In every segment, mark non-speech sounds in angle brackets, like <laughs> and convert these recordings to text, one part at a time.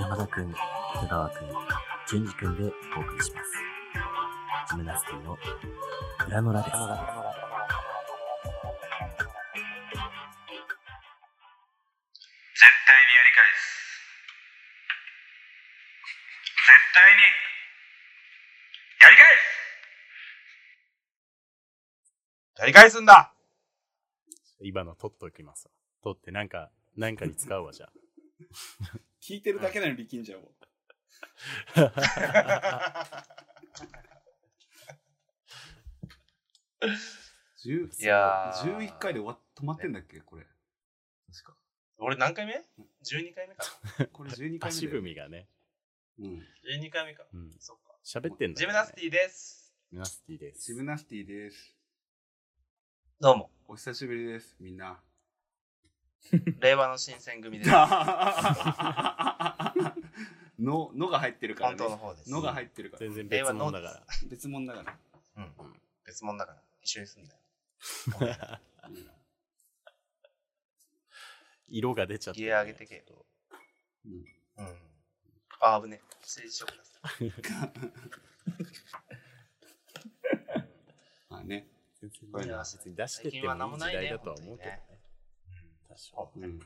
山田くん、戸川くん、淳二くんでお送りします。ジムナスティのグラノラです。り返すんだ今の取っときますわ。取ってなんか、なんかに使うわ、じゃあ。聞いてるだけなの力んじゃうわ。10いやー11回で終わ止まってんだっけこれ。確か。俺何回目 ?12 回目か。これ12回目足。踏みがね。うん。12回目か。うん。そっか。喋ってんだ、ジムナスティです。ジムナスティです。ジムナスティです。どうも。お久しぶりです、みんな。令和の新選組です。<laughs> の、のが入ってるから本ね。当の方です。のが入ってるから。全然別物だから。別物だから。うん。別物だから。一緒に住んだよ。<laughs> 色が出ちゃって、ギア上げてけ。うんうん。あ、危ねえ。政治書くださまあね。全然これいや別に出してって最近は何もいい時もないね代だとは思うけどね本。多少うん。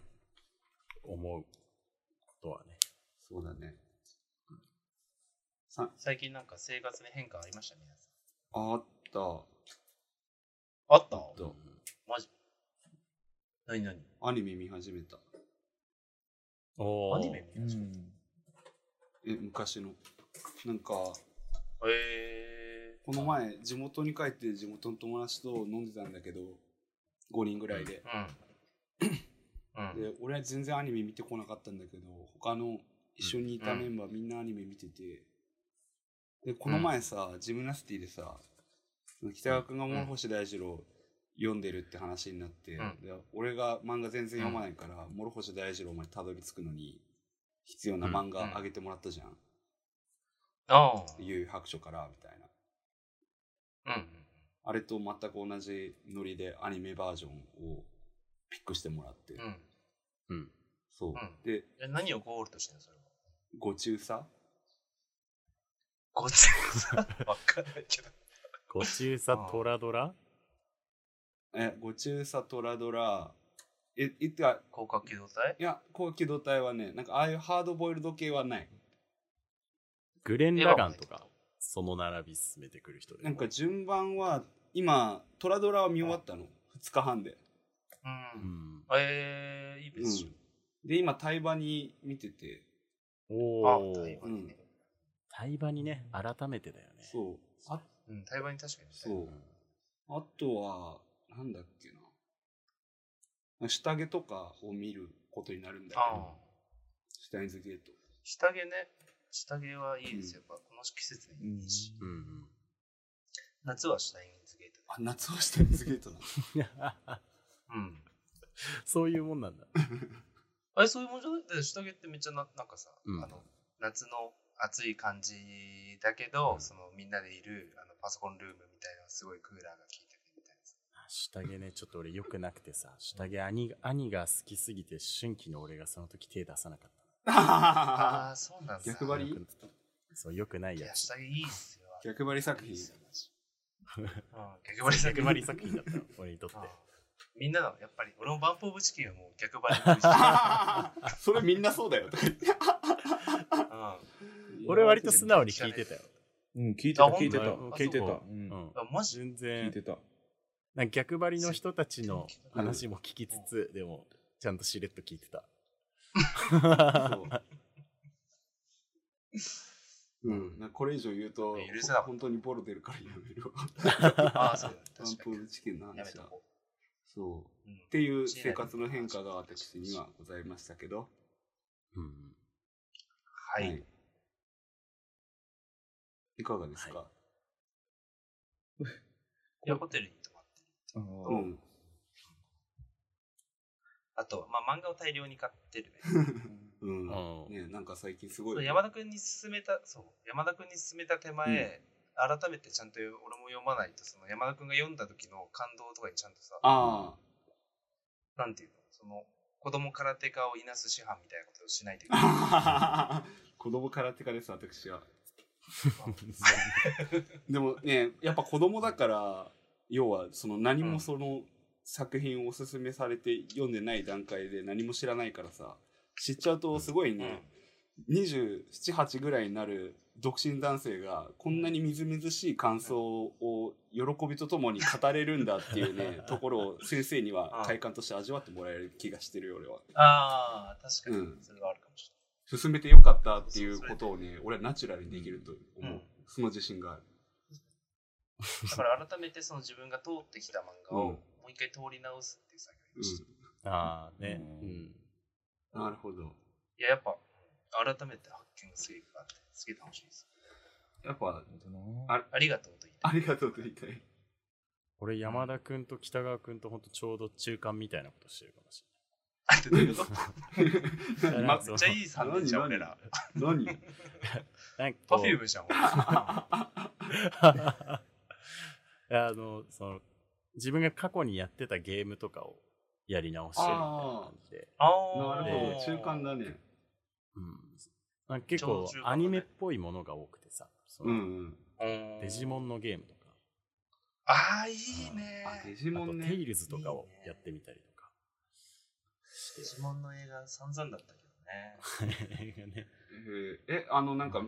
思うことはね。そうだね。さ最近なんか生活に変化ありました？皆さん。あった。あった？とマジ？何何？アニメ見始めた。アニメ見始めえ、昔の。なんか、えこの前、地元に帰って地元の友達と飲んでたんだけど、5人ぐらいで。うん。うん。で、俺は全然アニメ見てこなかったんだけど、他の一緒にいたメンバーみんなアニメ見てて、で、この前さ、ジムナスティでさ、北川君が諸星大二郎読んでるって話になって、うんで俺が漫画全然読まないから、諸星大二郎までたどり着くのに必要な漫画あげてもらったじゃん。あ幽遊白書からみたいな。あ。うん。あれと全く同じノリでアニメバージョンをピックしてもらって、うん。うん。そう。んで、え何をゴールとしてんのそれは？ご中佐ごちそうさ。わかんないけど。ご中佐トラドラ？え、ご中佐トラドラ、え、いってか、広角機動隊？いや、高機動隊はね、なんかああいうハードボイルド系はない。グレン・ラガンとか、その並び進めてくる人で。なんか順番は、今、トラドラは見終わったの。2日半で。う。うんん。えー、いいですよ。で、今、タイバに見てて、あ、おー台湾にね。対話にね、改めてだよね。そう。あ、うん、台湾に確かに。そう。あとは、なんだっけな。下着とかを見ることになるんだけあど、あ。シュタインズゲート。下着ね。下着はいいですよ。やっぱこの季節にいいし。うんうん。夏はシュタインズゲートで。あ、夏はシュタインズゲートなの。うん。そういうもんなんだ。<laughs> あれ、そういうもんじゃない？下着ってめっちゃな、なんかさ、うんあの、夏の暑い感じだけど、うんそのみんなでいるあのパソコンルームみたいなすごいクーラーが効いててみたいなさ。下着ね、ちょっと俺良くなくてさ、下着兄が兄が好きすぎて、春季の俺がその時手出さなかったああ、そうなんだ。逆張り？よくそう、良くないいや、やつ。下着いいっすよ。逆張り作品いいっすよマジうん、逆張り作逆張り作品だったの、俺にとってみんなの、やっぱり、俺もバンプオブチキンはもう逆張り <laughs> それみんなそうだよ。うん。俺割と素直に聞いてたよ。うん、聞いてた、あ聞いてた。聞いてた。あうんマジ？全聞い然て、た。逆張りの人たちの話も聞きつつ、でも、ちゃんとしれっと聞いてた。そううん、これ以上言うと許せ本当にボロ出るからやめるわ。ああ、そうだね。ワ <laughs> ン確かに。やめ話は。とこそう。う。うんっていう生活の変化が私にはございましたけど。うん。はい。いかがですか、はいいや、<laughs> ホテルに泊まって。あーうん。あと、まあ、漫画を大量に買ってるね。<laughs> うん。うんねなんか最近すごそうい。山田君に勧めた、そう、山田君に勧めた手前、改めてちゃんと俺も読まないと、その山田くんが読んだ時の感動とかにちゃんとさ、あなんていうの、その、子供空手家をいなす師範みたいなことをしないといけない。あ。<laughs> 子供空手家です、私は。<laughs> でもね、やっぱ子供だから、要はその何もその作品をおすすめされて読んでない段階で何も知らないからさ、知っちゃうとすごいね、27、8ぐらいになる独身男性がこんなにみずみずしい感想を喜びとともに語れるんだっていうね、<laughs> ところを先生には快感として味わってもらえる気がしてるよ、俺は。ああ、確かにうん、それはあるかもし進めてよかったっていうことをね、俺はナチュラルにできると思う。うんその自信がある。れない。だから改めてその自分が通ってきた漫画をうんもう一回通り直すっていう作業をして、ああね。ううんん。なるほど。いや、やっぱ、改めて発見がすげえあって、すげえ楽しいです。やっぱ、あありがとうと言いたい。ありがとうと言いたい。俺、山田くんと北川くんとほんとちょうど中間みたいなことしてるかもしあどういうこと？れない。まめっちゃいい3年じゃん、俺ら。何？なんかパフュームじゃん、<laughs> あの、その、自分が過去にやってたゲームとかをやり直してるみたいな感じで。あなるほど、で中間だね。うん。なんか結構アニメっぽいものが多くてさ、そのうんうん。うんデジモンのゲームとか、ああ、いいね。あ、デジモンね。テイルズとかをやってみたりとかしてデジモンの映画散々だったけどね。<laughs> 映画ね。えーえ、あの、なんか、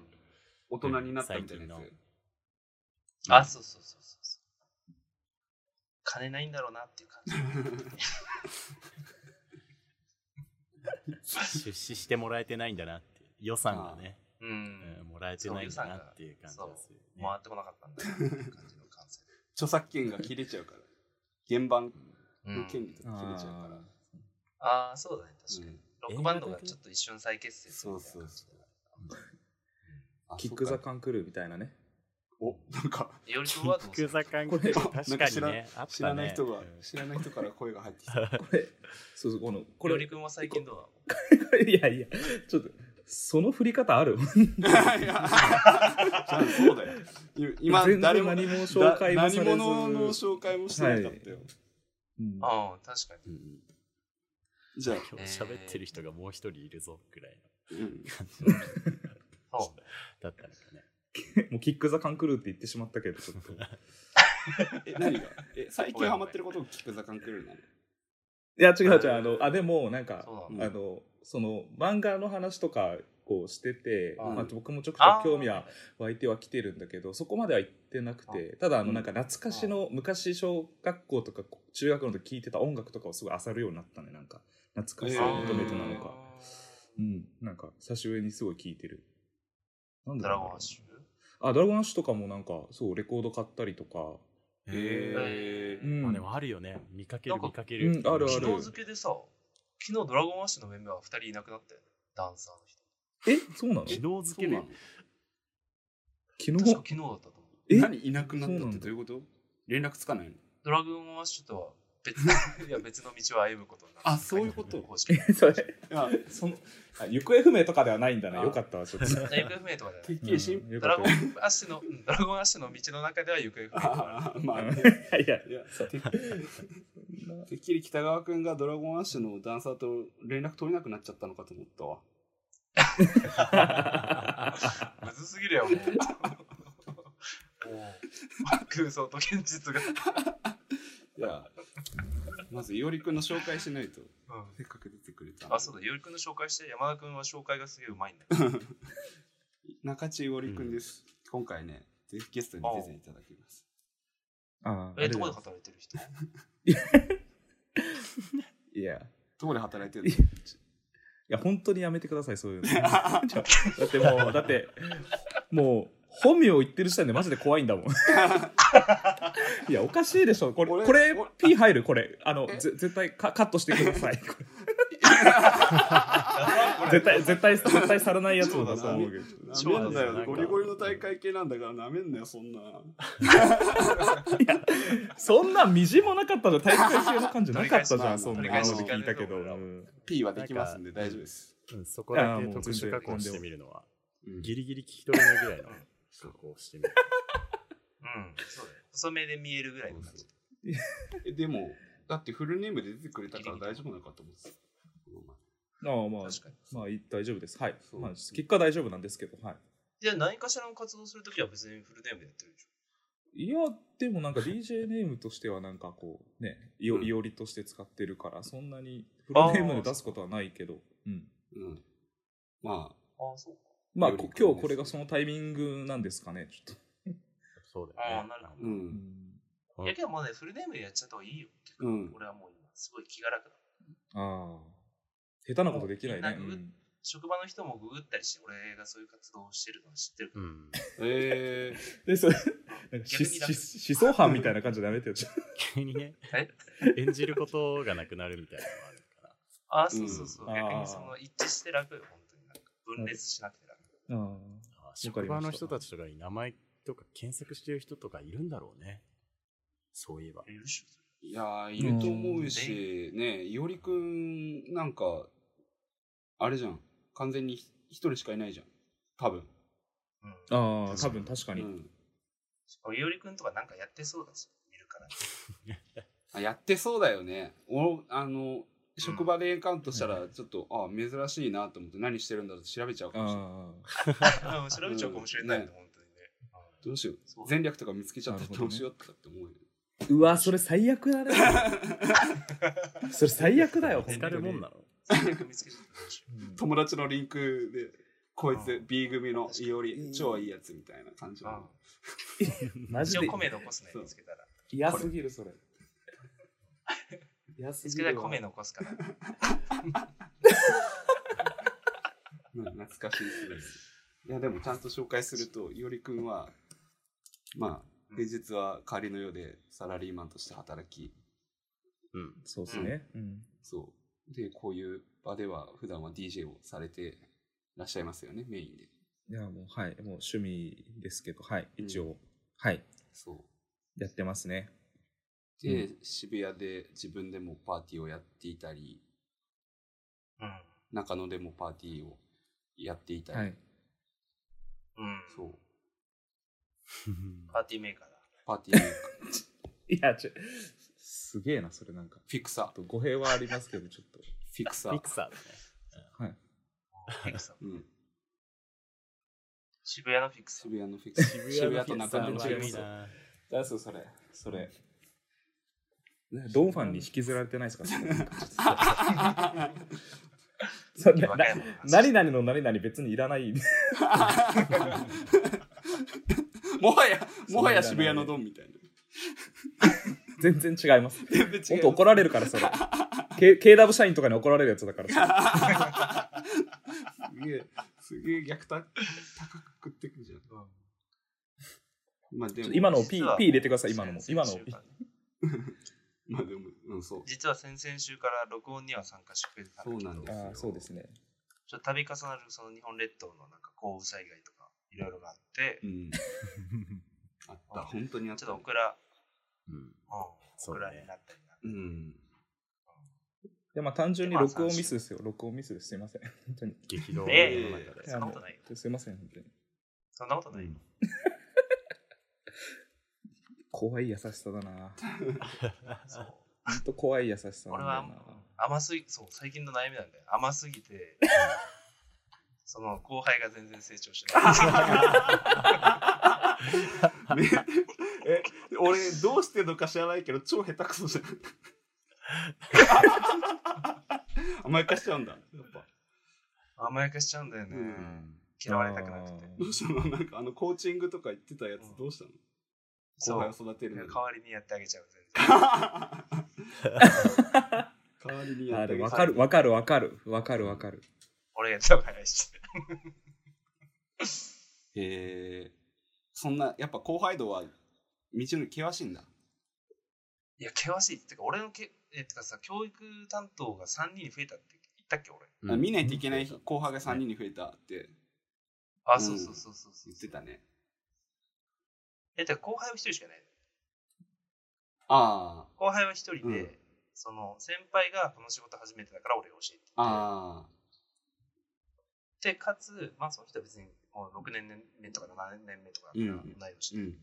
大人になったみたいなや最つ。あ、そうそうそうそうそう。金ないんだろうなっていう感じ。<laughs> 出資してもらえてないんだなって予算がね、う。うんんもらえてないんだなっていう感じがする、ね。回ってこなかったんだよっていう感じの感性。著作権が切れちゃうから。原版うんの権利とか切れちゃうから。ああ、そうだね、確かに。うんロックバンドがちょっと一瞬再結成するみたいな感じであキック・ザ・カンクルーみたいなね。お、なんか、いおりはどうする複雑感これ確かなんか知らにね、あったね。知らない人がうん、知らない人から声が入ってきた。<laughs> これ、そうそう、この、これ。いおり、くんは最近どういやいや、ちょっと、その振り方ある？そうだよ。今、誰も何も紹介も何者の紹介もしてなかったよ。うん。なのああ、確かに。うんじゃあ、今日喋ってる人がもう一人いるぞぐらいうん。の感じ <laughs> そう。だったのかね。<laughs> もうキック・ザ・カンクルーって言ってしまったけど、ちょっと。<laughs> え、何が？え、最近ハマってることを聞くザカンクルーなの？いや、違う違う、あの、あ、でも、なんか、あの、その、漫画の話とか、こうしてて、うん。まあ、僕もちょくちあー。ょく興味は湧いてはきてるんだけど、そこまでは行ってなくて、ただ、あの、なんか懐かしの、昔小学校とか中学の時聴いてた音楽とかをすごい漁るようになったね、なんか。懐かしさを求めてなのか。うん、なんか、久しぶりにすごい聴いてる。なんドだろうな。ラゴンあ、ドラゴンアッシュとかもなんか、そう、レコード買ったりとか。へうんまあでもあるよね。見かける見かける。うんあるある昨日付けでさ、昨日ドラゴンアッシュのメンバー2人いなくなったよね。ダンサーの人。え、そうなの？昨日付けで。昨日？昨日だったと思う。え？何？いなくなったっそうなんだてどういうこと？連絡つかないの？ドラゴンアッシュとは別いや別の道を歩むことになる。あそういうこと？公式 <laughs> それ、いや、その、あ行方不明とかではないんだね。あよかったわ、ちょっと。行方不明とかではないうんよドラゴンアッシュの、うんドラゴンアッシュの道の中では行方不明とかああね、<laughs> いや、いやて <laughs> てっきり北川君がドラゴンアッシュのダンサーと連絡取れなくなっちゃったのかと思ったわ。むずすぎるよ。もう空想と現実が。いや、まずいおりくんの紹介しないと、うんせっかく出てくれた。あ、そうだ、ゆうりくんの紹介して、山田くんは紹介がすげえうまいんだよ。<laughs> 中地いおりくんです。今回ね、ぜひゲストに出ていただきます。あえ、どこで働いてる人？いや、<laughs> いどこで働いてるの？や、本当にやめてください、そういうの。<laughs> だってもう、だって、もう、本名を言ってる時点でマジで怖いんだもん。<laughs> いや、おかしいでしょ。これ、俺これ俺、P 入る？これ。あの、え？ぜ絶対カカットしてください。こ <laughs> れ絶対、絶対、絶対されないやつだと思うけど。なめんなよ。ゴリゴリの大会系なんだからなめんなよ、そんな。そんなみじもなかったじゃん。大会系の感じなかったじゃん。そんなの聞いたけど。P はできますんで大丈夫です。うんそこだけ特殊加工してみるのは、うんギリギリ聞き取れないぐらいの加工をしてみる。そうだよ。細めで見えるぐらいの感じ。えでも、だってフルネームで出てくれたから大丈夫なのかと思ってああまあ確かに。まあい大丈夫ですはい、まあ、結果は大丈夫なんですけどはいじゃあ何かしらの活動するときは別にフルネームでやってるでしょ。いやでもなんか DJ ネームとしてはなんかこうねいおうんいおりとして使ってるからそんなにフルネームで出すことはないけどうんうん。まああ、そうか。まあ今日これがそのタイミングなんですかねちょっとそうだよね。ああ、なるほ。ど。うんいやけどもうね、フルネームでやっちゃった方がいいよ。うん。俺はもう今、すごい気が楽だ。ああ下手なことできないね職場の人もググったりして、俺がそういう活動をしてるのは知ってるから。うん。え <laughs> でそれ思想犯みたいな感じでやめてよちょっと急にねえ、演じることがなくなるみたいなのがあるから。ああ、そうそうそう。うん逆にその一致して楽よ、本当に。なんか分裂しなくて楽。ああ職場の人たちとかに名前とか検索してる人とかいるんだろうね。そういえば。いやー、いると思うし、ねいおりくん、なんか、あれじゃん。完全に一人しかいないじゃん。多分。うん。ああ多分確かに、うん。いおりくんとかなんかやってそうだし、見るから。<laughs> あやってそうだよね。おあの、職場でエンカウントしたら、ちょっと、あ珍しいなと思って何してるんだろうって調べちゃうかもしれない。あうん <laughs> 調べちゃうかもしれないね、うん本当にね。どうしよそう。う。戦略とか見つけちゃったらどうしようとかって思うよ。あうわそれ最悪だね。<laughs> それ最悪だよ。見つかるもんなの。戦略見つけちゃったらどうしようん友達のリンクで、こいつうん。B 組のいおうり、ん超いいやつみたいな感じ。<laughs> マジで。一応米残すね、見つけたら。嫌すぎるそれ嫌すぎるわら米残すから。うん懐かしいですね。いや、でもちゃんと紹介すると、いおりくんは、まあ、平日は仮の世でサラリーマンとして働き、うん。そうですね、うんそう。で、こういう場では普段は DJ をされてらっしゃいますよね、メインで。いやもうはいもう趣味ですけどはい一応、はいそう。やってますねで、渋谷で自分でもパーティーをやっていたり、うん。中野でもパーティーをやっていたり、はいうん。そう。<laughs> パーティーメーカーだ。パーティーメーカー、<laughs> いやちょすげえなそれなんかフィクサー、と語弊はありますけどちょっとフィクサーピク。サーだね。はいフィクサー。うん。渋谷のフィクサー。渋谷のフィクサー。渋谷と中野のフィクサ。だそうそれそれドンファンに引きずられてないですか？<laughs> それ和歌山の話何々の何々別にいらない。もはや、<laughs> もはや渋谷のドンみたいな。<laughs> 全然違います。全然違う。本当怒られるからそれ。K- KW 社員とかに怒られるやつだからすげえ、すげえ逆た高く食ってくじゃん。まあでも、今の P, P 入れてください今のも。先今のまあでも、うん、そう。実は先々週から録音には参加してくれてたそうなんですあーそうですねちょっと度重なるその日本列島のなんか豪雨災害とかいろいろがあってう、ん。あった、<laughs> 本当にあっちた。ょっとオクラ、うん。オクラになったりな。うん。いやまあ単純に録音ミスですよ録音ミスですすいません本当に激動のえ世の中で。そんなことないすいません本当にそんなことない。怖い優しさだな <laughs> そう本当怖い優しさなん俺は甘すぎ、そう、最近の悩みなんだよ。甘すぎて、その後輩が全然成長してない。<laughs> ねえ、俺、どうしてんのか知らないけど、超下手くそじゃん。<laughs> 甘やかしちゃうんだ。やっぱ。甘やかしちゃうんだよね。うん嫌われたくなくて。どうしたの？なんかあのコーチングとか言ってたやつどうしたの、そう後輩を育てるのに。代わりにやってあげちゃう、全然。<laughs> 代わりにやってあげあでもわかるわかるわかる。わかるわかる。俺がやった方が早いし。へ <laughs> えそんなやっぱ後輩度は道のり険しいんだ？いや、険しい。ってか、俺のけ、え、てかさ、教育担当が3人に増えたって言ったっけ、俺？うん。あ見ないといけない後輩が3人に増えたって。あ、うん。そうそうそうそうそう。言ってたねえ、てか後輩は1人しかいないの。あ後輩は1人で、うん。その先輩がこの仕事初めてだから俺が教えてて。ああ。でかつ、まあ、その人は別にもう6年目とか7年目とかだからい年で、うん。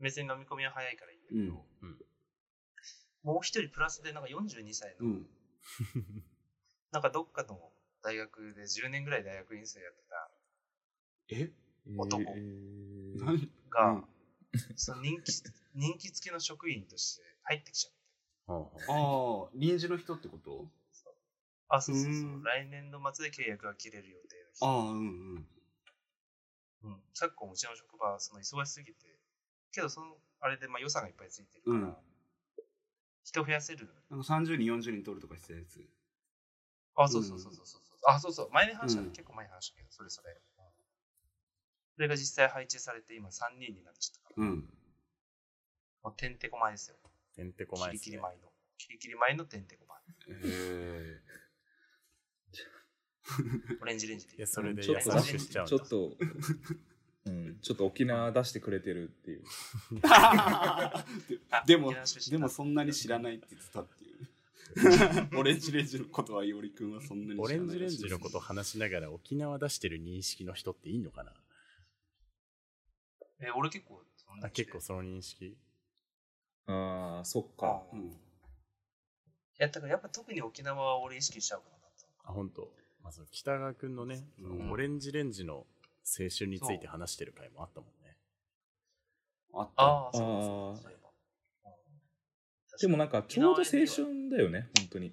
別に飲み込みは早いからいいんだけど、うん。うん。もう一人プラスでなんか42歳の、うん。<laughs> なんかどっかの大学で10年ぐらい大学院生やってたえ？男えー。何？が、うん <laughs> その人気人気付きの職員として入ってきちゃって。ああ、臨時の人ってこと？あ、そうそうそううん来年度末で契約が切れる予定の人。ああ、うんうん。うん、昨今うちの職場はその忙しすぎて、けどそのあれでまあ予算がいっぱいついてるから、うん人増やせる。なんか30人、40人取るとかしてたやつ。あ、そうそうそうそうそう。あ、そうそう。前に話したね、うん結構前に話したけど、それそれ。それが実際配置されて今3人になっちゃったから、うん。もうてんてこまいですよ。てんてこキリまいっすねキリ前の。キリキリ前のてんてこまい。えオレンジレンジでいやそれでちょっとちゃうんだちょっと、うん、ちょっと沖縄出してくれてるっていう。<laughs> あでもでもそんなに知らないって言ってたっていう。<laughs> オレンジレンジのことはいおりくんはそんなに知らないオレンジレンジのこと話しながら沖縄出してる認識の人っていいのかな？え、俺結構そんなあ結構その認識ああ、そっか。うんいうん。や、だからやっぱ特に沖縄は俺意識しちゃうかな。あ本当まず北川君のね、うんオレンジレンジの青春について話してる回もあったもんねあった。ああ、そうあーそうそういえばうんでもなんかちょうど青春だよね、本当に。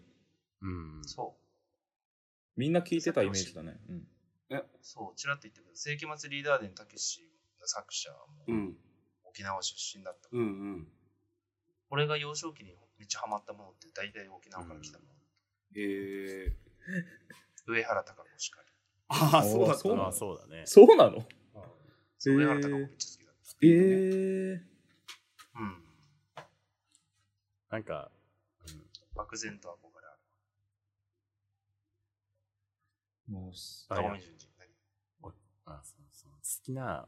うんそう。みんな聞いてたイメージだね。うん。そう、ちらっと言ってくる。世紀末リーダー伝たけしの作者もうん。沖縄出身だった。うんうん。俺が幼少期にめっちゃハマったものって大体沖縄から来たもの。えー。上原貴子しかり。ああ、そうだそうなそうだねそうなの？上原貴子めっちゃ好きだっええた。うん。なんか、うん漠然と憧れある。もうああそうそう好きな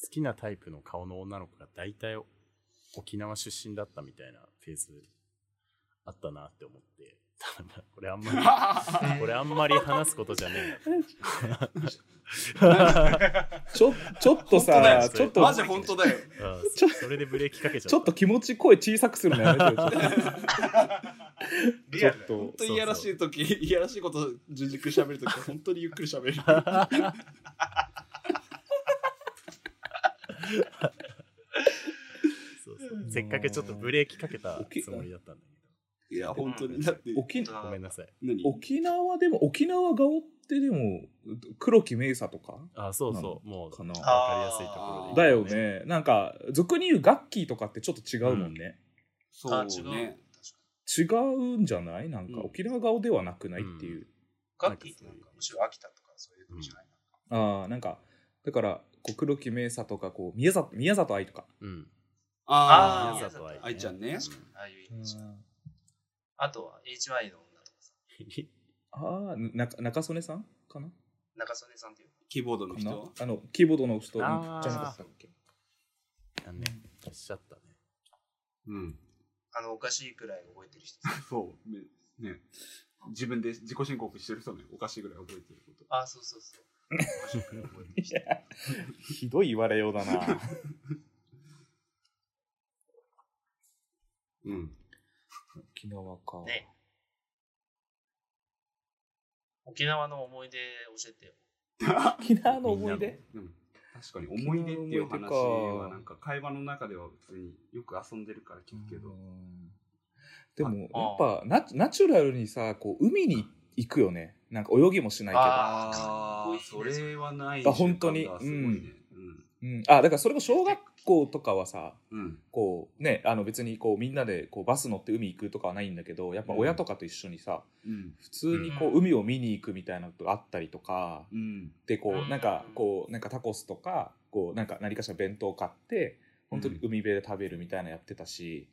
好きなタイプの顔の女の子が大体沖縄出身だったみたいなフェーズあったなって思って。ただこれあんまり <laughs> これあんまり話すことじゃねえな。<laughs> ちょちょっとさちょっとマジ本当だよ。それでブレーキかけちゃった。ちょっと気持ち声小さくするのやめてよ。ちょっと。<laughs> 本当にいやらしい時、いやらしいこと順軸喋るときは本当にゆっくり喋る。<laughs> そうそう。せっかくちょっとブレーキかけたつもりだったんだいや、本当に。だって、沖けどごめんなさい。何？沖縄でも沖縄顔ってでも黒木メイサとか？あそうそう。もうかな？分かりやすいところでだよね。なんか俗に言うガッキーとかってちょっと違うもんね、そうあ、違う。ね。違うんじゃない？なんかうん。沖縄顔ではなくないっていう、ガッキーってなんかむしろ秋田とかそういうことじゃない？ああなんかだからこう黒木メイサとかこう宮里宮里愛とか、うんああ、宮里愛愛ちゃんね。確かにああいうイメージ。あとは HY の女とかさ、ああ中中曽根さんかな？中曽根さんっていう。キーボードのかな？人。あのキーボードの人じゃあなーかったっけ？あねおっしゃったねうん。あの、おかしいくらい覚えてる人さ。<laughs> そう。ね。ね自分で自己申告してる人ね、おかしいぐらい覚えてること。あ、そうそうそう。<laughs> ひどい言われようだな。うん。沖縄か、ね。沖縄の思い出教えてよ。<laughs> 沖縄の思い出？うん。確かに思い出っていう話はなんか会話の中では普通によく遊んでるから聞くけど、うん。でもやあっぱナナチュラルにさこう海に行くよねなんか泳ぎもしないけど。あーかっこいいね。それはないあ本当に？習慣だすごいね。うん、あだからそれも小学校とかはさうん。うんこうねあの別にこうみんなでこうバス乗って海行くとかはないんだけどやっぱ親とかと一緒にさ、うん。普通にこうう海を見に行くみたいなことがあったりとか、うん。でこううんなんかこうなんかタコスとかこうなんか何かしら弁当買って本当に海辺で食べるみたいなのやってたし、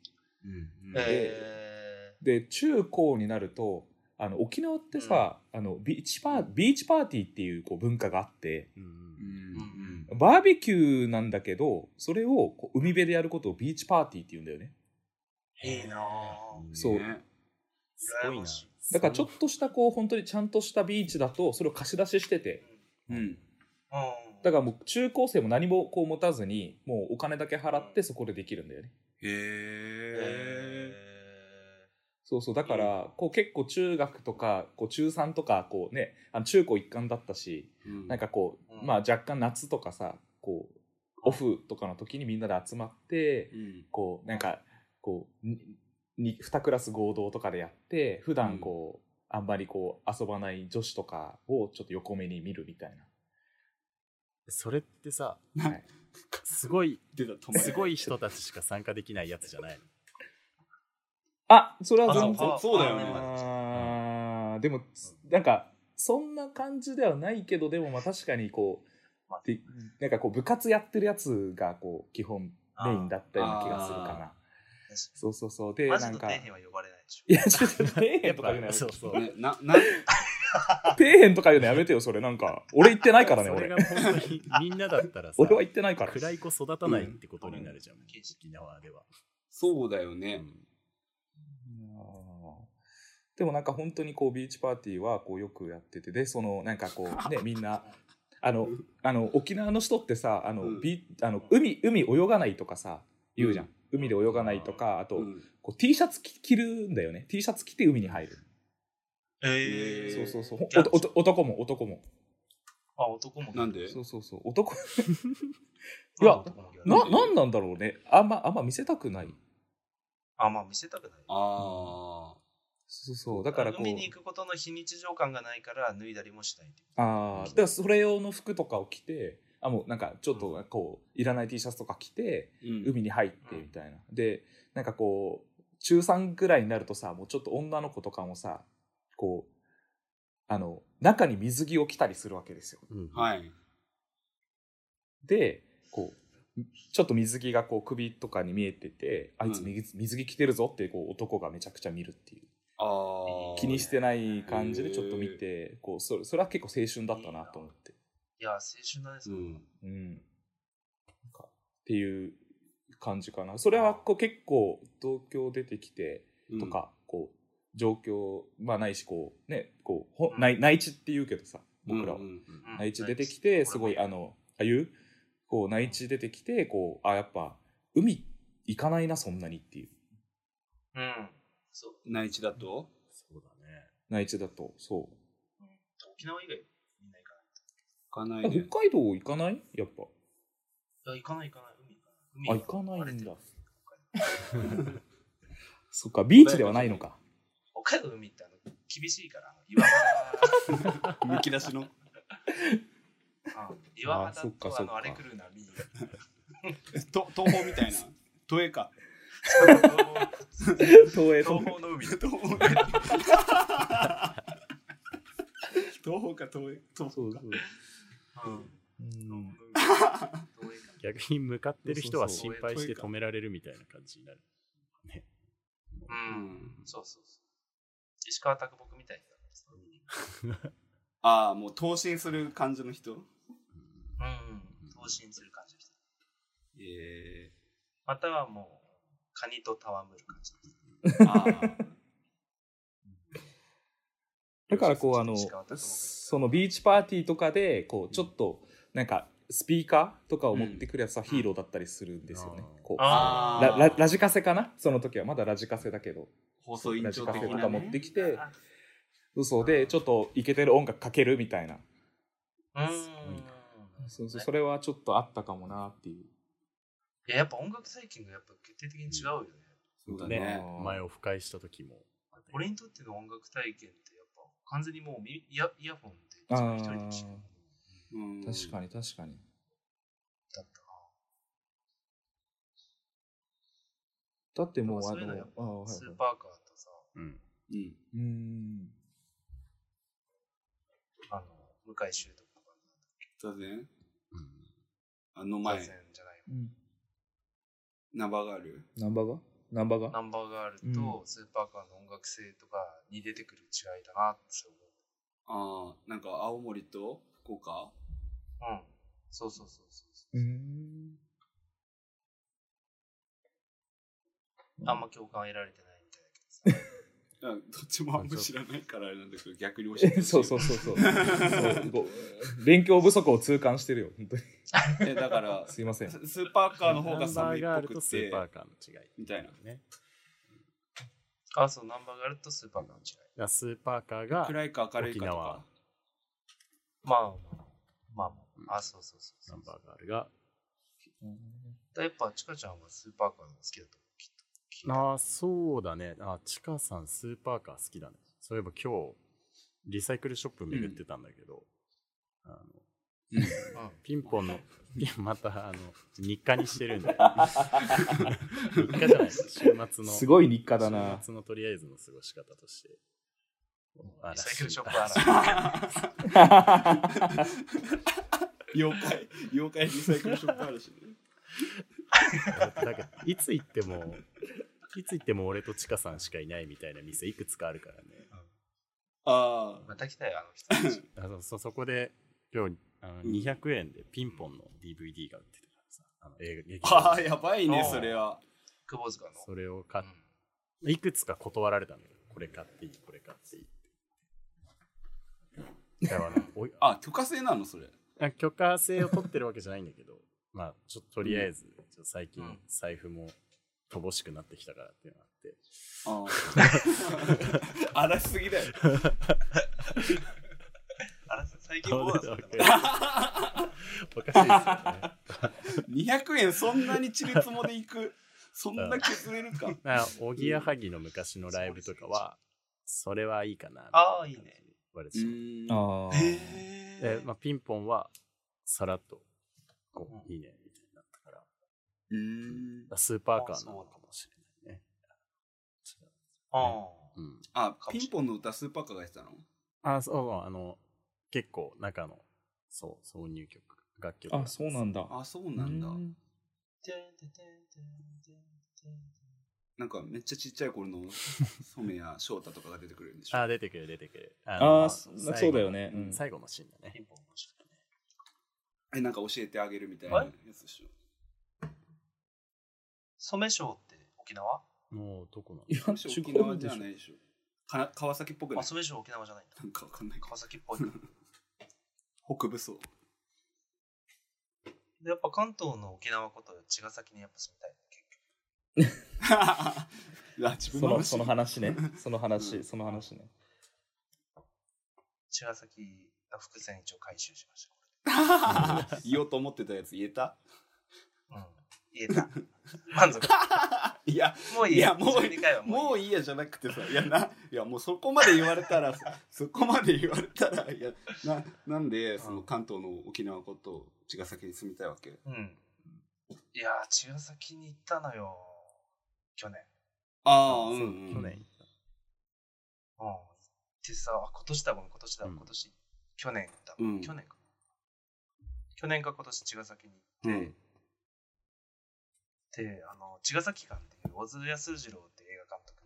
で中高になるとあの沖縄ってさ、あのビーチパービーチパーティーっていうこう文化があってうん。うんバーベキューなんだけどそれをこう海辺でやることをビーチパーティーって言うんだよね。ー、いいなそう。ねすごい。なだからちょっとしたこう本当にちゃんとしたビーチだとそれを貸し出ししてて。うん。うん。だかだからもう中高生も何もこう持たずにもうお金だけ払ってそこでできるんだよね。へえ。そうそうだからこう結構中学とかこう中3とかこうねあの中高一貫だったしうん。なんかこう、うん。まあ若干夏とかさこうオフとかの時にみんなで集まってうん。こうなんかこうにに2クラス合同とかでやって普段こう、あんまりこう遊ばない女子とかをちょっと横目に見るみたいそれってさ、な、はい、<laughs> すごい、すごい人たちしか参加できないやつじゃないの？あそれはあ全然。そうそうだよね。でもなんかそんな感じではないけどでもまあ確かにこうまあでなんかこう部活やってるやつがこう基本メインだったような気がするかな。そうそうそう。でなんかの底辺は呼ばれないでしょ。いやちょっと底辺とか言うのやめてそうそう。ね、な、な、底辺とか言うのやめてよそれ。なんか俺言ってないからね俺。みんなだったらさ、俺は言ってないから。暗い子育たないってことになるじゃん。沖縄では。そうだよね。でもなんか本当にこうビーチパーティーはこうよくやっててでそのなんかこう <laughs> ねみんなあのあの沖縄の人ってさあの、うん。ビあの海海泳がないとかさ言うじゃん、海で泳がないとかあと、うん。こう T シャツ着着るんだよね。T シャツ着て海に入る、ええー。そうそうそう。おお男も男も。あ、男も。なんで？そうそうそう。男。<laughs> いやななんなんだろうね。あんまあんま見せたくない。あ、まあ見せたくない。あそうそう。だからこう。海に行くことの非日常感がないから脱いだりもしないっていう。ああだからそれ用の服とかを着てあもうなんかちょっとこういらない T シャツとか着てあ。うん。海に入ってみたいな。でなんかこう中3ぐらいになるとさもうちょっと女の子とかもさこうあの中に水着を着たりするわけですよ。うん。はい。でこうちょっと水着がこう首とかに見えててあいつうん。水水着着てるぞってこう男がめちゃくちゃ見るっていう。気にしてない感じでちょっと見てこうそれそれは結構青春だったなと思って。いや、青春だね、それうん。うん。なんかっていう感じかな。それはこう結構東京出てきてうん。と。か、こう状況まあないしこうねこうほ内内地って言うけどさ僕らは、うんうんうん。内地出てきてすごいあのああいうこう内地出てきてこうあやっぱ海行かないなそんなにっていう。うん。そう。内地だと？そうだね。内地だとそうん沖縄以外みんな行かない。行かなういね。北海道行かない？やっぱいや、行かない行かない。海行かない。あ行かないんだそっかビーチではないのか北海道の海ってあの厳しいから、岩肌むき出しの。あ岩あそ肌っかそっかとあの荒れ狂う波。<laughs> と東宝みたいな。都営か。東映東方の海。東宝。東宝か東映。東方の海逆に向かってる人は心配して止められるみたいな感じになる。ね。う。うんん。そうそうそう。石川啄木みたいになああ、もう投信する感じの人？うん。投信する感じです。えまたはもう、カニと戯る感じ。だからこうあのそのビーチパーティーとかでこうちょっとなんかスピーカーとかを持ってくるやつはヒーローだったりするんですよね。うラララジカセかな？その時は。まだラジカセだけど。放送委員ラジ長的なカセとか持っね。てきて嘘でちょっとイケてる音楽かけるみたいな。うん。そうそうそれはちょっとあったかもなっていういや、やっぱ音楽体験がやっぱ決定的に違うよね。ねそうだね。前オフ会した時も。俺にとっての音楽体験ってやっぱ完全にもうみイヤイヤホンで自分一人で聴くうん。確かに確かに。だったな。だってもうあのスーパーカーとさ、うん。うん。うーん。あの、向井修とか。座禅うん。あの前。が座、禅じゃない。うんナバがあるナンバーがナンバーがナンバーガールうん。とスーパーカーの音楽性とかに出てくる違いだなって思ああ、なんか青森と福岡？う。うん。そうそうそうそう。うーん。あんま共感得られてないみたいだけどさ。どっちもあんま知らないからあれなんだけど、逆に教えて。そうそうそうそうそうご勉強不足を痛感してるよ本当に <laughs> えだから、すいませんススーパーカーの方が寒いっぽくルとスーパーて、カーの違い。みたいな。ね。あ、そう、ナンバーガールとスーパーカーの違い。だからスーパーカーが暗いか明るいかとか。まあまあ、まあまあ、あ、そうそうそうそう。ナンバーガールが。だやっぱ、ちかちゃんはスーパーカーの好きだと思う。ああ、そうだね。あ、ちかさんスーパーカー好きだね。そういえば今日、リサイクルショップ巡ってたんだけど、あのうん。<laughs> ピンポンの、<laughs> またあの日課にしてるんで。<laughs> 日課じゃない週末の。すごい日課だな週末のとりあえずの過ごし方として。リサイクルショップあら。妖怪、妖怪リサイクルショップあるしね。だけどいつ行っても、いつ行っても俺とちかさんしかいないみたいな店いくつかあるからね。あまた来たよ、あの人たち。あのそそこで今日あのうん200円でピンポンの DVD が売ってたからさ、あの映画劇あ。場ああ、やばいね、それは。久保塚の。それを買っうんいくつか断られたんだよ。これ買っていい、これ買っていいって。だからおい <laughs> あ、許可制なの、それ。あ許可制を取ってるわけじゃないんだけど、まあ、ちょっととりあえず、ちょっと最近うん財布も乏しくなってきたからっていうのがあって、ああ。荒らしすぎだよ。あれ、最近ボーナスだったのおかしいですよね。200円そんなにちりつもでいく？そんな削れるか？だからおぎやはぎの昔のライブとかは、それはいいかな。あーいいね。言われてしまうああへで、まあ、ピンポンはさらっと、こう、うんいいね、うん。らスーパーカーなのかもしれないね。あうん。あ、ピンポンの歌スーパーカーがやってたの？あ、そう、あの、結構中の、そう、挿入曲、楽曲が。あそうなんだあ、そうなんだ。うんなんかめっちゃちっちゃい頃の <laughs> 染谷翔太とかが出てくるんでしょ？あ、出てくる、出てくる。ああのーそ最後そうだよねうんうん最後のシーンだねピ。ンポンもしたね。え、なんか教えてあげるみたいなやつでしょ？染賞って沖縄？もう、どこなの？いや沖縄じゃないでしょ。かな川崎っぽくなあ、い染賞沖縄じゃないんだ。なんかわかんないけ川崎っぽい。ど。北部そう。で、やっぱ関東の沖縄こと茅ヶ崎にやっぱ住みたいね、結局。<laughs> いや自分その話その話ねその話その話ね茅ヶ崎の伏線一応回収しました。<laughs> 言おうと思ってたやつ言えた？うん。言えた。満足。<laughs> いや、もういいや。もう12回はもういい。もういいやじゃなくてさ、いやな、いやもうそこまで言われたら、<laughs> そこまで言われたら、いや、ななんでその関東の沖縄こと茅ヶ崎に住みたいわけ？うん。いやー、茅ヶ崎に行ったのよ。去年。ああ、うそん、うん。去年。うん。行ってさ、あ今年だ、ごめん、今年だ、うん今年。去年だ、うん去年か。去年か今年茅ヶ崎に行って、あの、茅ヶ崎館っていう小津安二郎って映画監督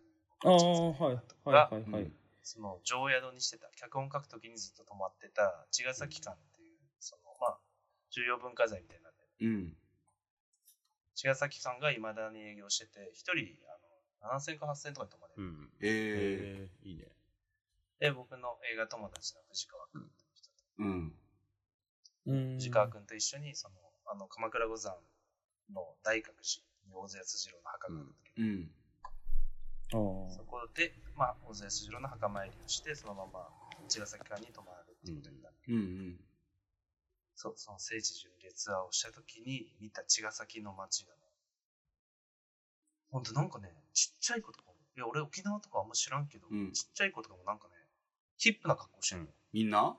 ああはいはいはいはいその常宿にしてた、脚本書くときにずっと泊まってた茅ヶ崎館っていう、その、まあ、重要文化財みたいなんで、うん。茅ヶ崎館がいまだに営業してて、一人、あの、7000か8000とかで泊まれる。うん。えええー、いいね。で、僕の映画友達の藤川君という人と、うん。うん藤川君と一緒に、その、あの、鎌倉五山の大隠しに大津安二郎の墓があるんだけど、うん。そこで、まあ、大津安二郎の墓参りをして、そのまま茅ヶ崎館に泊まるっていうことになる。うん。うん。そう、その聖地巡礼ツアーをしたときに見た茅ヶ崎の街がね、ほんとなんかね、ちっちゃい子とかも、いや、俺沖縄とかあんま知らんけど、うんちっちゃい子とかもなんかね、ヒップな格好してるの、みんな？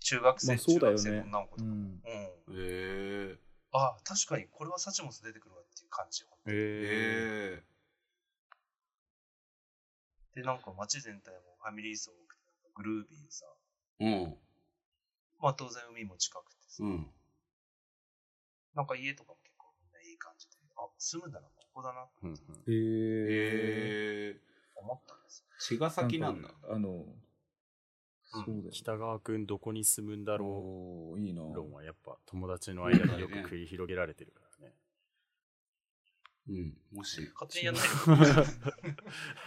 中学生、まあそうだよね中学生の女の子とか。うんうん。ええああ、確かにこれはサチモス出てくるわっていう感じ。えええで、なんか街全体もファミリー層多くて、グルービーでさ、うん。まあ当然海も近くてさ、うん。なんか家とかも結構みんないい感じで、あ、住むんだな、ここだなってうんうんへえええ思ったんですよ。茅ヶ崎なんだ。かあのそうだよ北川くんどこに住むんだろおーいいなう論はやっぱ友達の間でよく繰り広げられてるからね。うん。もし。勝手にやんないよ。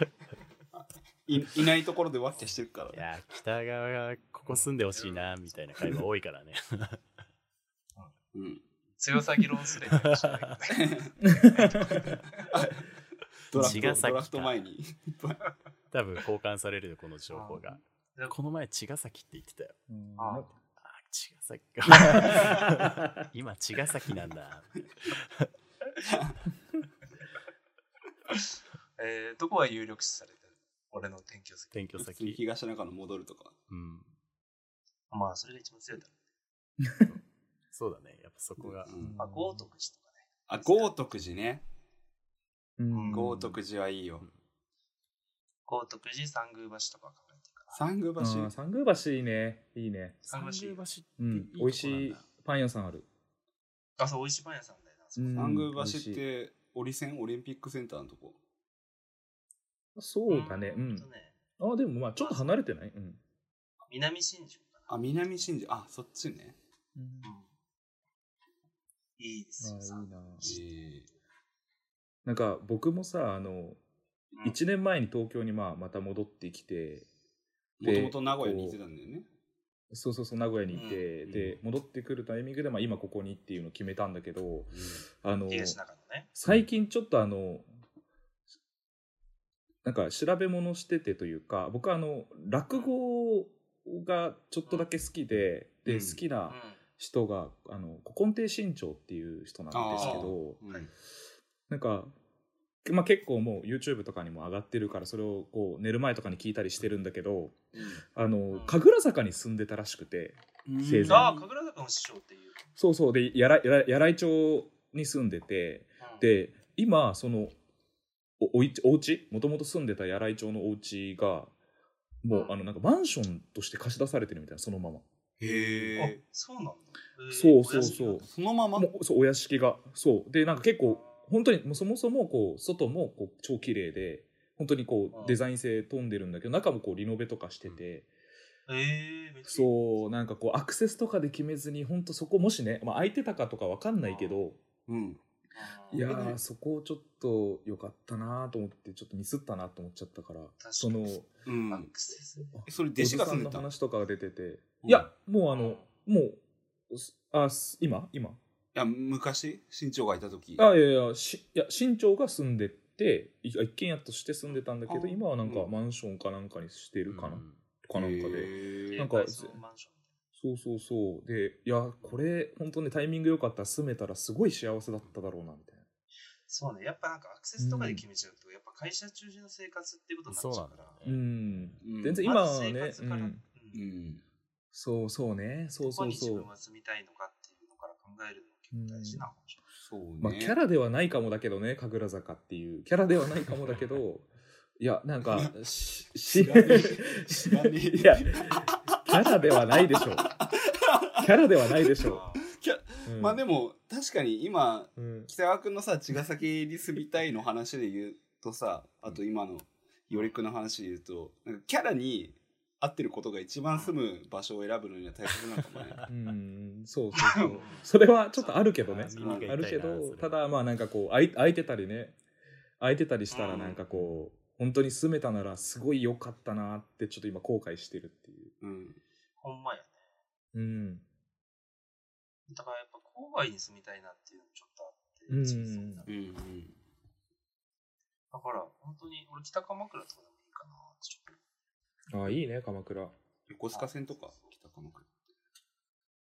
<laughs> いいないところでワッキャしてるからいや、北川がここ住んでほしいな、みたいな会話多いからね。うん強さ議論すれば。ドラフト前に多分交換されるよ、この情報がうん。この前、茅ヶ崎って言ってたよ。うんああ、茅ヶ崎か。<laughs> 今、茅ヶ崎なんだ。<laughs> えー、どこが有力視されてる？俺の転居先。転居先。東中野戻るとかうん。まあ、それが一番強いだろ <laughs> そうだね。やっぱそこが。うんう。あ、豪徳寺とかね。あ豪徳寺ねうん豪徳寺はいいよ豪徳寺、三宮橋とかから。三宮橋三宮橋いいね。いいね。三宮橋ってうん。いいとこなんだ美味しいパン屋さんある。あ、そう、美味しいパン屋さんだよな。三宮橋ってオリセンオリンピックセンターのとこそうだね。うんあ、でもまあちょっと離れてないうん。南新宿かな。あ南新宿あそっちねうんいいですよ、あいいな。えなんか僕もさ、あの、うん1年前に東京にまあまた戻ってきて、もともと名古屋にいてたんだよね。そうそうそう名古屋にいて、うん。で戻ってくるタイミングで、まあ、今ここにっていうのを決めたんだけどあの東中野ね。最近ちょっとあのなんか調べ物しててというか僕はあの落語がちょっとだけ好きで、うん。で好きう。なん。人があの古今亭新潮っていう人なんですけどうんはい。なんか、まあ、結構もう YouTube とかにも上がってるからそれをこう寝る前とかに聞いたりしてるんだけどあの神楽坂に住んでたらしくてうん。ああ、神楽坂の師匠っていう。そうそう。でやらやら柳井町に住んでてうん、で今そのおおいお家？もともと住んでた柳井町のお家がもう、うん。あのなんかマンションとして貸し出されてるみたいなそのまま、あへえ、そうなんだ。えー。そうそうそう。そのままもうそうお屋敷が。そう。でなんか結構本当にもうそもそもこう外もこう超綺麗で本当にこうん。うデザイン性飛んでるんだけど中もこうリノベとかしてて、えー、めっちゃいい。そうなんかこうアクセスとかで決めずに本当そこもしね、まあ、空いてたかとかわかんないけど、うん。うん。いやーそこちょっと良かったなと思ってちょっとミスったなと思っちゃったからかに。そのうん。アクセス。それお弟子じさんのが住んでたの？話とかが出てて、うん。いやもうあの、もうすあす今？今？いや昔新潮がいた時。あいやいやしいや新庄が住んでてい一軒家として住んでたんだけどあ今はなんかうん。マンションかなんかにしてるかな、うん。かなんかで。なんかそうそうそう。でいやこれ本当ねタイミング良かったら住めたらすごい幸せだっただろうなみたいな。そうね、やっぱなんかアクセスとかで決めちゃうと、やっぱ会社中心の生活っていうことになっちゃうから。そううね。ん。うん。全然今はね、活から、うん。うん。うんそうそうね。そうどこそう。そうに自分は住みたいのかっていうのから考えるのしれない。そうね。まあキャラではないかもだけどね神楽坂っていう。キャラではないかもだけど <laughs> いやなんかしし知らねえ。知らねえ。いやキャラではないでしょう。キャラではないでしょキャう、うん。まあでも確かに今うん。北川君のさ茅ヶ崎に住みたいの話で言うとさあと今のよりくの話で言うとなんかキャラに合ってることが一番住む場所を選ぶのには大切なのかもね。<laughs> うんそうそうそう。それはちょっとあるけどね。あるけどただまあなんかこう空い空いてたりね。空いてたりしたらうん。なんかこう本当に住めたならすごい良かったなってちょっと今後悔してるっていう。うん。ほんまやね。うん。だからやっぱ郊外に住みたいなっていうのもちょっとあって、うん。うんだから本当に俺北鎌倉とかでもいいかなってちょっと。あいいね鎌倉横須賀線とか北鎌倉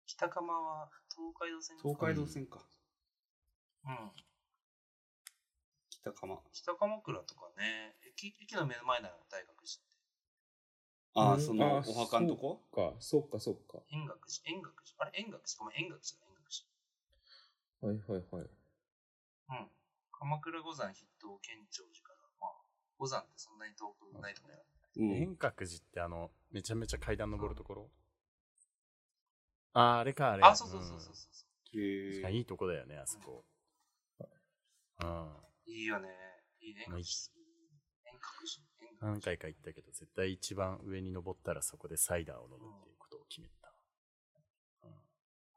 北鎌は東海道線東海道線かうん。北鎌北鎌倉とかね、駅駅の目の前なの大学寺って。ああうんそのあお墓のとこ？かそっかそっか円覚寺、円覚寺。あれ円覚寺？ごめん、円覚寺だ、円覚はいはいはい寺。うん。鎌倉五山筆頭県庁寺から、まあ、五山ってそんなに遠くないところや。うん遠隔寺ってあの、めちゃめちゃ階段登るところ？あー、あれか、あれ。あ、そうそうそうそうそう。うんいいとこだよね、あそこ。うん。いいよね。いいね。遠隔寺。何回か行ったけど、絶対一番上に登ったらそこでサイダーを飲むっていうことを決めた。うん、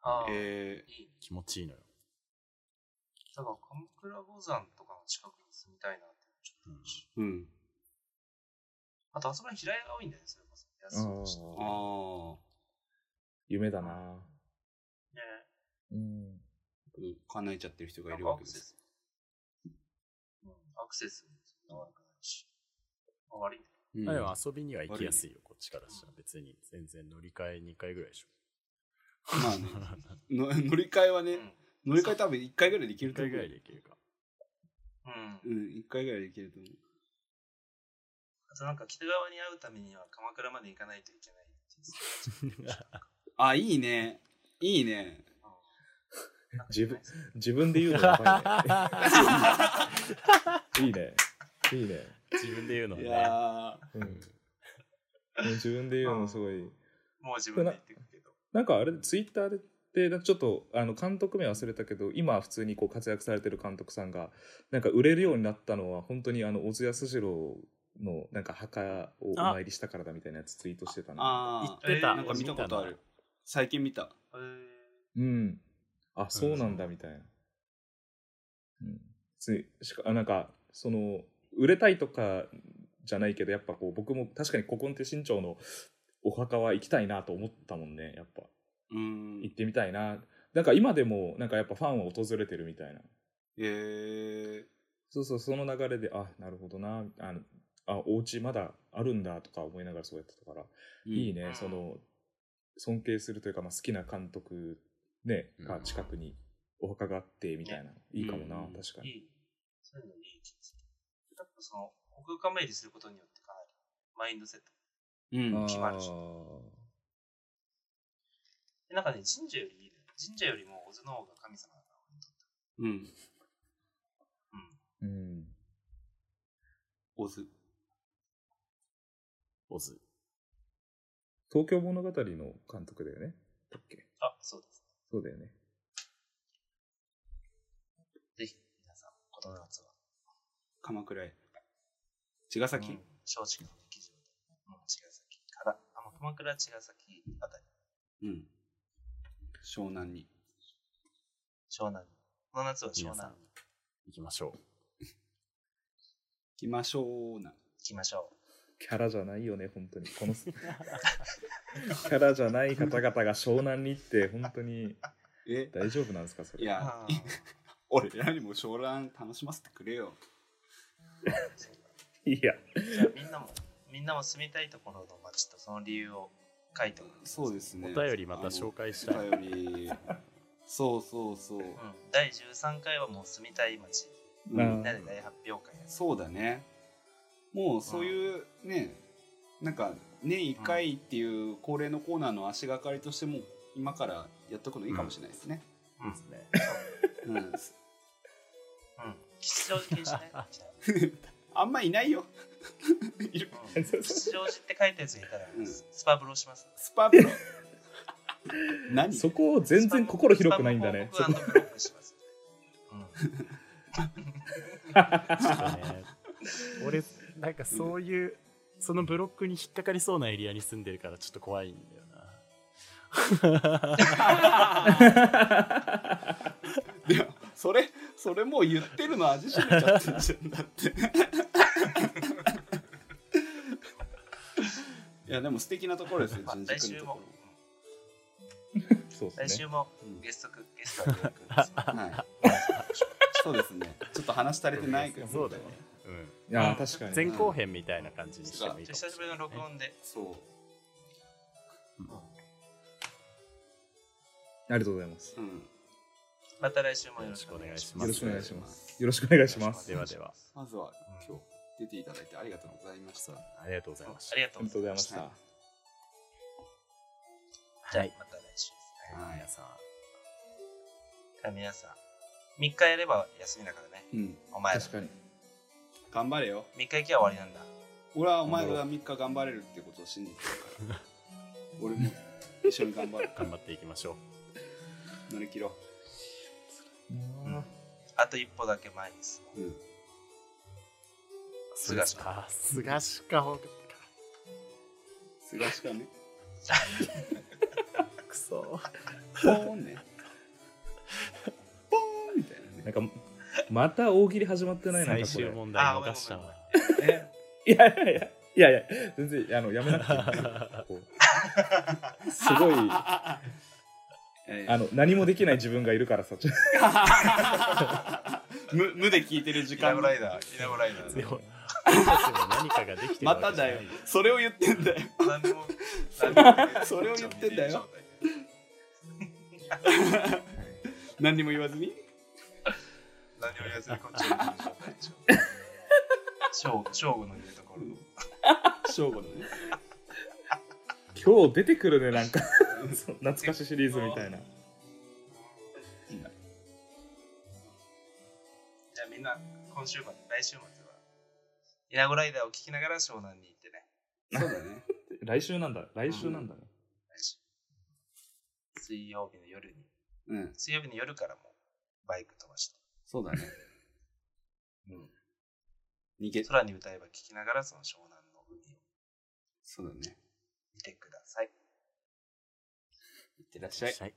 ああ、えいいね。気持ちいいのよ。だから鎌倉五山とかの近くに住みたいなってちょっと思うし。ーうんあと、あそこに平屋が多いんだよね、それこそ。しあああ。夢だなねうん。叶えちゃってる人がないんるわけです。かアクセス。うん、アクセスもそんな悪くないし。まあ悪いうんあでも遊びには行きやすいよ、こっちからしたら。別に全然乗り換え2回ぐらいでしょ。まあね <laughs> の乗り換えはね、けど。乗り換え多分1回ぐらいできる1と思う。回ぐらいで行けるか。うん。うん。うん、1回ぐらいできると思う。あとなんか北側に会うためには鎌倉まで行かないといけない。<laughs> あ、いいね。いいね。自分自分で言うのやばいね。<laughs> いいね。いいね。自分で言うのはいね。やうん。もう自分で言うのすごい。もう自分で言ってくけど。なんかあれ、ツイッターで、でちょっとあの監督名忘れたけど今普通にこう活躍されてる監督さんがなんか売れるようになったのは本当にあの小津安二郎のなんか墓をお参りしたからだみたいなやつツイートしてたーなあ言ってた。えーなんか見たことある。最近見た。へーうん。あ、そうなんだみたいな。うん。ついしかあなんか、その、売れたいとかじゃないけど、やっぱこう、僕も確かに古今亭新潮のお墓は行きたいなと思ったもんね、やっぱ。うん。行ってみたいな。なんか今でも、なんかやっぱファンは訪れてるみたいな。えー、そうそう、その流れで、あ、なるほどな、あの、あ、お家まだあるんだとか思いながらそうやってたから、いいね、その、尊敬するというか、まあ、好きな監督、ね、が近くにお墓があって、みたいな、いいかもな、うん確かに。いい。そういうのいい気がする。やっぱその、国家参りすることによってかなりマインドセット。うん。あ決まるしなんかね、神社よりいいね。神社よりも小津の方が神様だから、俺にとってうん。は。うん。うん。オズ。オズ。東京物語の監督だよね？だっけ？あ、そうです。そうだよね。ぜひ、皆さん、この夏は。鎌倉へ。茅ヶ崎、うん正直の劇場で。茅ヶ崎から、あの、鎌倉茅ヶ崎あたり、うん。湘南に。湘南に。この夏は湘南に行きましょ行きましょうな。行きましょう。キャラじゃないよね、本当に。この、<laughs> キャラじゃない方々が湘南に行って、本当にえ？大丈夫なんですか、それ？いやあ、俺らにも湘南楽しませてくれよ。<laughs> いや。じゃあみんなも、みんなも住みたいところの街とその理由を書いておく。そうですね。お便りまた紹介したいお便り。そうそうそう。うん。第13回はもう住みたい街。みんなで大発表会やるそうだね。もうそういうね、なんか年1回っていう恒例のコーナーの足がかりとしても今からやっとくのいいかもしれないですね。うん。ですね。うん。うん。吉祥寺禁止ね。あんまい。ない。よ。吉祥寺って書い。たやつい。たらうん、スパブロします。スパブロ。何そこ全然心広くない。んだね。スパブロブロックします。う俺、<laughs> なんかそういう、そのブロックに引っかかりそうなエリアに住んでるからちょっと怖いんだよな。<laughs> いや、それ、それもう言ってるの味しめちゃってんじゃんだって。<laughs> いや、でも素敵なところですよ、まあ人来週もそう来ですね。週もうんゲストく、ゲストはく。そうですね。ちょっと話足りてないけど。そうだね。うん。いやー、確かに。前後編みたいな感じにしてもいいかもしれない久しぶりの録音で、そう。ありがとうございます。うん。また来週もよろしくお願いします。よろしくお願いします。よろしくお願いします。ではでは、まずは、今日出ていただいてありがとうございました。ありがとうございました。ありがとうございました。はいじゃあはい、また来週ですね。はい皆さん、皆さん、3日やれば休みだからね。うん。お前ら。確かに。頑張れよ。3日行きゃ終わりなんだ。俺はお前が3日頑張れるってことを信じてるから。俺も一緒に頑張る。<laughs> 頑張っていきましょう。乗り切ろあと一歩だけ前に進もう。うん。菅氏か。菅氏か。菅しかね。<laughs> くそ。ポーンね。ポーンみたいなね。なんか、また大喜利始まってないなん最かこれ。終問題逃したわ。<laughs> いやいやいや。いやいや、全然、あの、やめなくてすごい、ああの、何もできない自分がいるからさ、ちょ無 <laughs> 無で聞いてる時イナライダー、イナゴライダー。何かができてるわまただよ。それを言ってんだよ何でも、それを言ってんだよ。何にも言わずに？何も言わずにこっちを見てる状態でしょ。正午の言うところ。正午のね今日出てくるね、なんか、懐かしシリーズみたいな。じゃあみんな、今週末、来週末は、イナゴライダーを聞きながら湘南に行ってね。そうだね来週なんだ、来週なんだね。来週水曜日の夜に、うん水曜日の夜からもバイク飛ばして、そうだね。<laughs> うん、逃げ。空に歌えば聞きながらその湘南の海を。そうだね。見てください。いってらっしゃい。はい